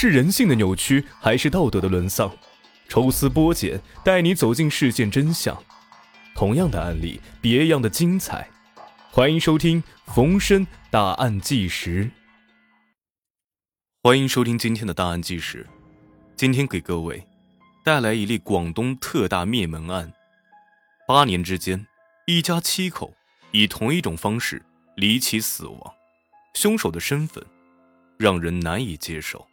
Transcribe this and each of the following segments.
是人性的扭曲，还是道德的沦丧？抽丝剥茧，带你走进事件真相。同样的案例，别样的精彩。欢迎收听冯生大案纪实。欢迎收听今天的大案纪实。今天给各位带来一例广东特大灭门案。八年之间，一家七口以同一种方式离奇死亡，凶手的身份让人难以接受。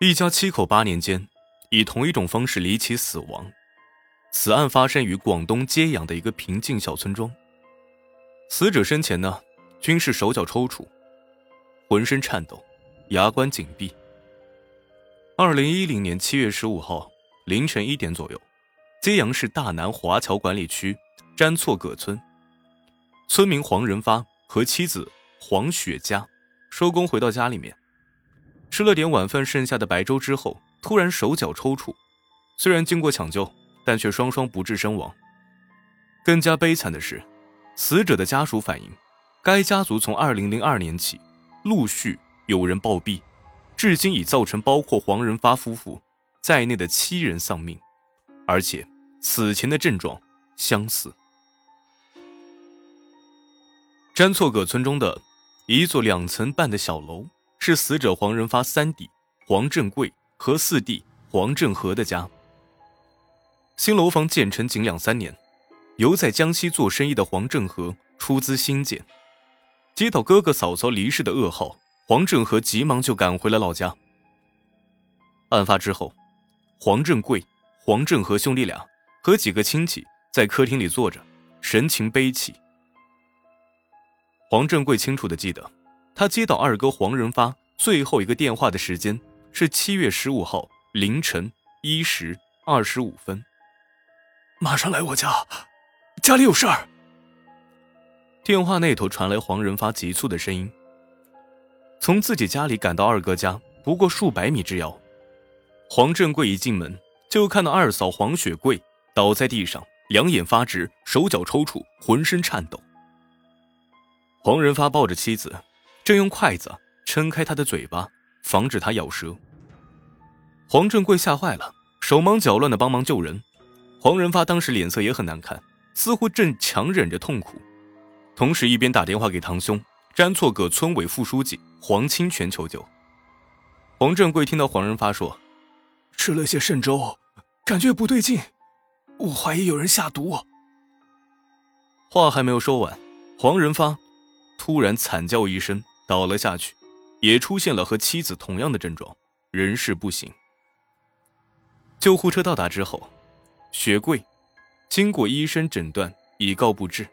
一家七口八年间，以同一种方式离奇死亡。此案发生于广东揭阳的一个平静小村庄。死者生前呢，均是手脚抽搐，浑身颤抖，牙关紧闭。二零一零年七月十五号凌晨一点左右，揭阳市大南华侨管理区詹厝葛村，村民黄仁发和妻子黄雪佳收工回到家里面。吃了点晚饭剩下的白粥之后，突然手脚抽搐，虽然经过抢救，但却双双不治身亡。更加悲惨的是，死者的家属反映，该家族从2002年起，陆续有人暴毙，至今已造成包括黄仁发夫妇在内的七人丧命，而且此前的症状相似。詹错葛村中的一座两层半的小楼。是死者黄仁发三弟黄振贵和四弟黄振和的家。新楼房建成仅两三年，由在江西做生意的黄振和出资新建。接到哥哥嫂嫂离世的噩耗，黄振和急忙就赶回了老家。案发之后，黄振贵、黄振和兄弟俩和几个亲戚在客厅里坐着，神情悲戚。黄振贵清楚的记得。他接到二哥黄仁发最后一个电话的时间是七月十五号凌晨一时二十五分。马上来我家，家里有事儿。电话那头传来黄仁发急促的声音。从自己家里赶到二哥家不过数百米之遥，黄振贵一进门就看到二嫂黄雪桂倒在地上，两眼发直，手脚抽搐，浑身颤抖。黄仁发抱着妻子。正用筷子撑开他的嘴巴，防止他咬舌。黄振贵吓坏了，手忙脚乱的帮忙救人。黄仁发当时脸色也很难看，似乎正强忍着痛苦，同时一边打电话给堂兄詹错葛村委副书记黄清泉求救。黄振贵听到黄仁发说：“吃了些肾粥，感觉不对劲，我怀疑有人下毒。”话还没有说完，黄仁发突然惨叫一声。倒了下去，也出现了和妻子同样的症状，人事不省。救护车到达之后，雪桂经过医生诊断已告不治，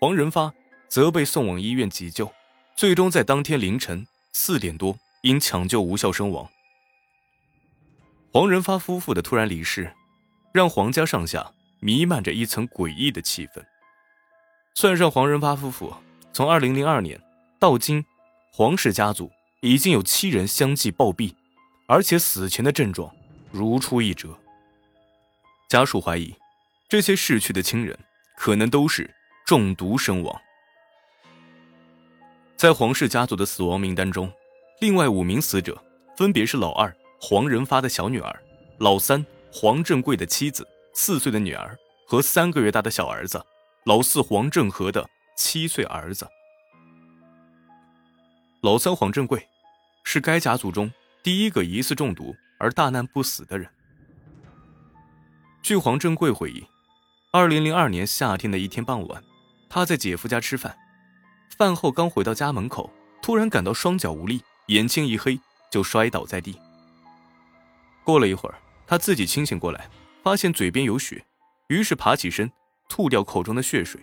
黄仁发则被送往医院急救，最终在当天凌晨四点多因抢救无效身亡。黄仁发夫妇的突然离世，让黄家上下弥漫着一层诡异的气氛。算上黄仁发夫妇，从二零零二年到今。黄氏家族已经有七人相继暴毙，而且死前的症状如出一辙。家属怀疑，这些逝去的亲人可能都是中毒身亡。在黄氏家族的死亡名单中，另外五名死者分别是老二黄仁发的小女儿、老三黄振贵的妻子、四岁的女儿和三个月大的小儿子，老四黄振和的七岁儿子。老三黄振贵，是该家族中第一个疑似中毒而大难不死的人。据黄振贵回忆，二零零二年夏天的一天傍晚，他在姐夫家吃饭，饭后刚回到家门口，突然感到双脚无力，眼睛一黑，就摔倒在地。过了一会儿，他自己清醒过来，发现嘴边有血，于是爬起身，吐掉口中的血水，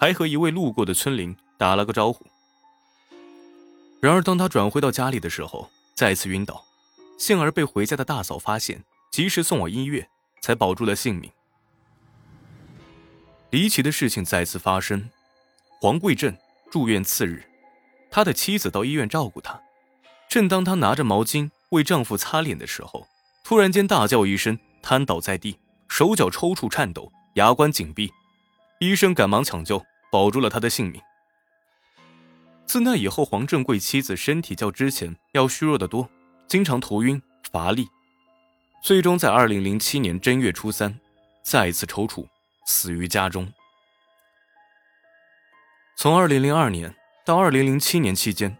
还和一位路过的村邻打了个招呼。然而，当他转回到家里的时候，再次晕倒，幸而被回家的大嫂发现，及时送往医院，才保住了性命。离奇的事情再次发生，黄贵正住院次日，他的妻子到医院照顾他，正当她拿着毛巾为丈夫擦脸的时候，突然间大叫一声，瘫倒在地，手脚抽搐颤抖，牙关紧闭，医生赶忙抢救，保住了他的性命。自那以后，黄振贵妻子身体较之前要虚弱得多，经常头晕乏力，最终在二零零七年正月初三，再次抽搐，死于家中。从二零零二年到二零零七年期间，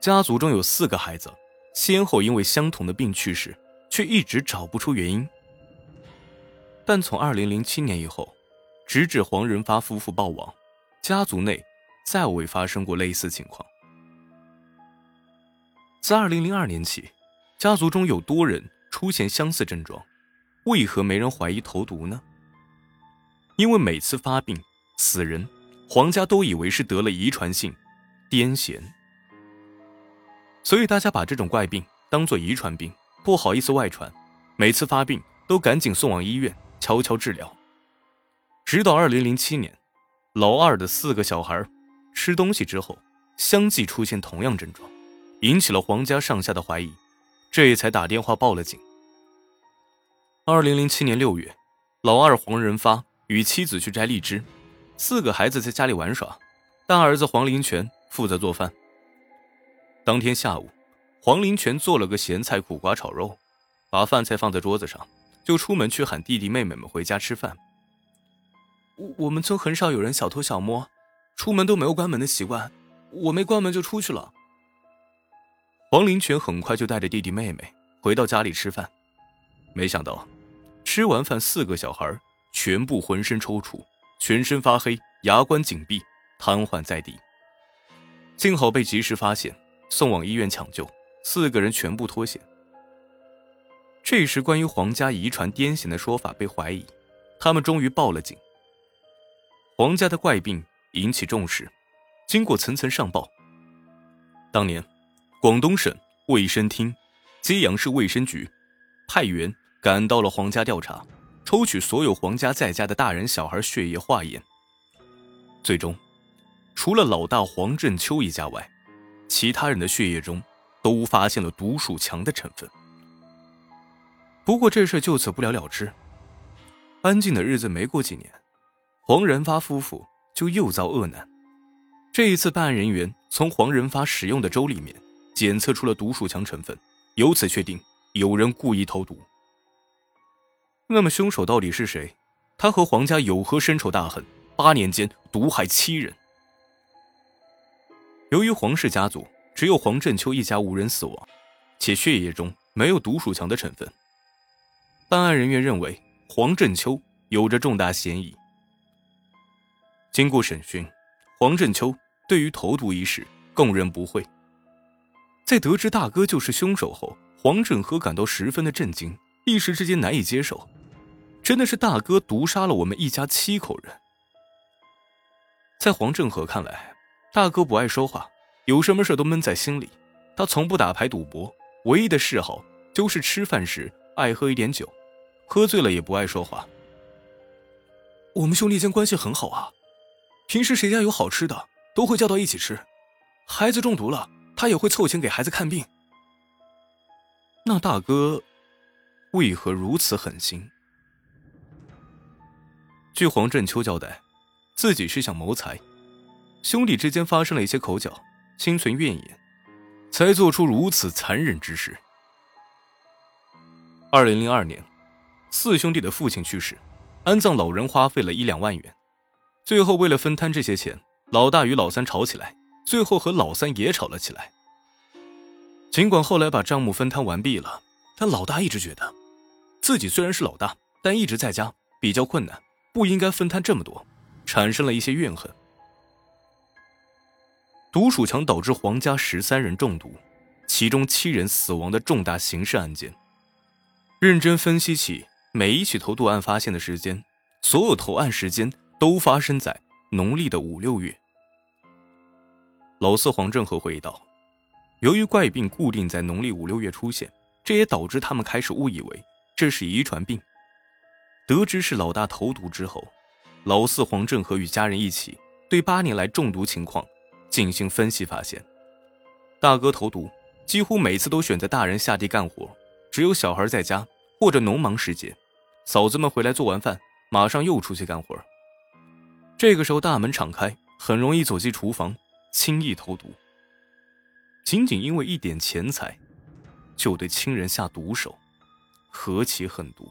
家族中有四个孩子先后因为相同的病去世，却一直找不出原因。但从二零零七年以后，直至黄仁发夫妇暴亡，家族内。再未发生过类似情况。自二零零二年起，家族中有多人出现相似症状，为何没人怀疑投毒呢？因为每次发病，死人皇家都以为是得了遗传性癫痫，所以大家把这种怪病当做遗传病，不好意思外传，每次发病都赶紧送往医院悄悄治疗。直到二零零七年，老二的四个小孩。吃东西之后，相继出现同样症状，引起了黄家上下的怀疑，这才打电话报了警。二零零七年六月，老二黄仁发与妻子去摘荔枝，四个孩子在家里玩耍，大儿子黄林全负责做饭。当天下午，黄林全做了个咸菜苦瓜炒肉，把饭菜放在桌子上，就出门去喊弟弟妹妹们回家吃饭。我我们村很少有人小偷小摸。出门都没有关门的习惯，我没关门就出去了。黄林全很快就带着弟弟妹妹回到家里吃饭，没想到吃完饭，四个小孩全部浑身抽搐，全身发黑，牙关紧闭，瘫痪在地。幸好被及时发现，送往医院抢救，四个人全部脱险。这时，关于黄家遗传癫痫的说法被怀疑，他们终于报了警。黄家的怪病。引起重视，经过层层上报。当年，广东省卫生厅、揭阳市卫生局派员赶到了黄家调查，抽取所有黄家在家的大人小孩血液化验。最终，除了老大黄振秋一家外，其他人的血液中都发现了毒鼠强的成分。不过这事就此不了了之。安静的日子没过几年，黄仁发夫妇。就又遭恶难。这一次，办案人员从黄仁发使用的粥里面检测出了毒鼠强成分，由此确定有人故意投毒。那么，凶手到底是谁？他和黄家有何深仇大恨？八年间毒害七人。由于黄氏家族只有黄振秋一家五人死亡，且血液中没有毒鼠强的成分，办案人员认为黄振秋有着重大嫌疑。经过审讯，黄振秋对于投毒一事供认不讳。在得知大哥就是凶手后，黄振和感到十分的震惊，一时之间难以接受。真的是大哥毒杀了我们一家七口人。在黄振和看来，大哥不爱说话，有什么事都闷在心里。他从不打牌赌博，唯一的嗜好就是吃饭时爱喝一点酒，喝醉了也不爱说话。我们兄弟间关系很好啊。平时谁家有好吃的，都会叫到一起吃。孩子中毒了，他也会凑钱给孩子看病。那大哥为何如此狠心？据黄振秋交代，自己是想谋财，兄弟之间发生了一些口角，心存怨言，才做出如此残忍之事。二零零二年，四兄弟的父亲去世，安葬老人花费了一两万元。最后，为了分摊这些钱，老大与老三吵起来，最后和老三也吵了起来。尽管后来把账目分摊完毕了，但老大一直觉得，自己虽然是老大，但一直在家比较困难，不应该分摊这么多，产生了一些怨恨。毒鼠强导致黄家十三人中毒，其中七人死亡的重大刑事案件。认真分析起每一起投毒案发现的时间，所有投案时间。都发生在农历的五六月。老四黄正和回忆道：“由于怪病固定在农历五六月出现，这也导致他们开始误以为这是遗传病。得知是老大投毒之后，老四黄正和与家人一起对八年来中毒情况进行分析，发现大哥投毒几乎每次都选择大人下地干活，只有小孩在家或者农忙时节，嫂子们回来做完饭，马上又出去干活。”这个时候大门敞开很容易走进厨房轻易投毒。仅仅因为一点钱财就对亲人下毒手何其狠毒。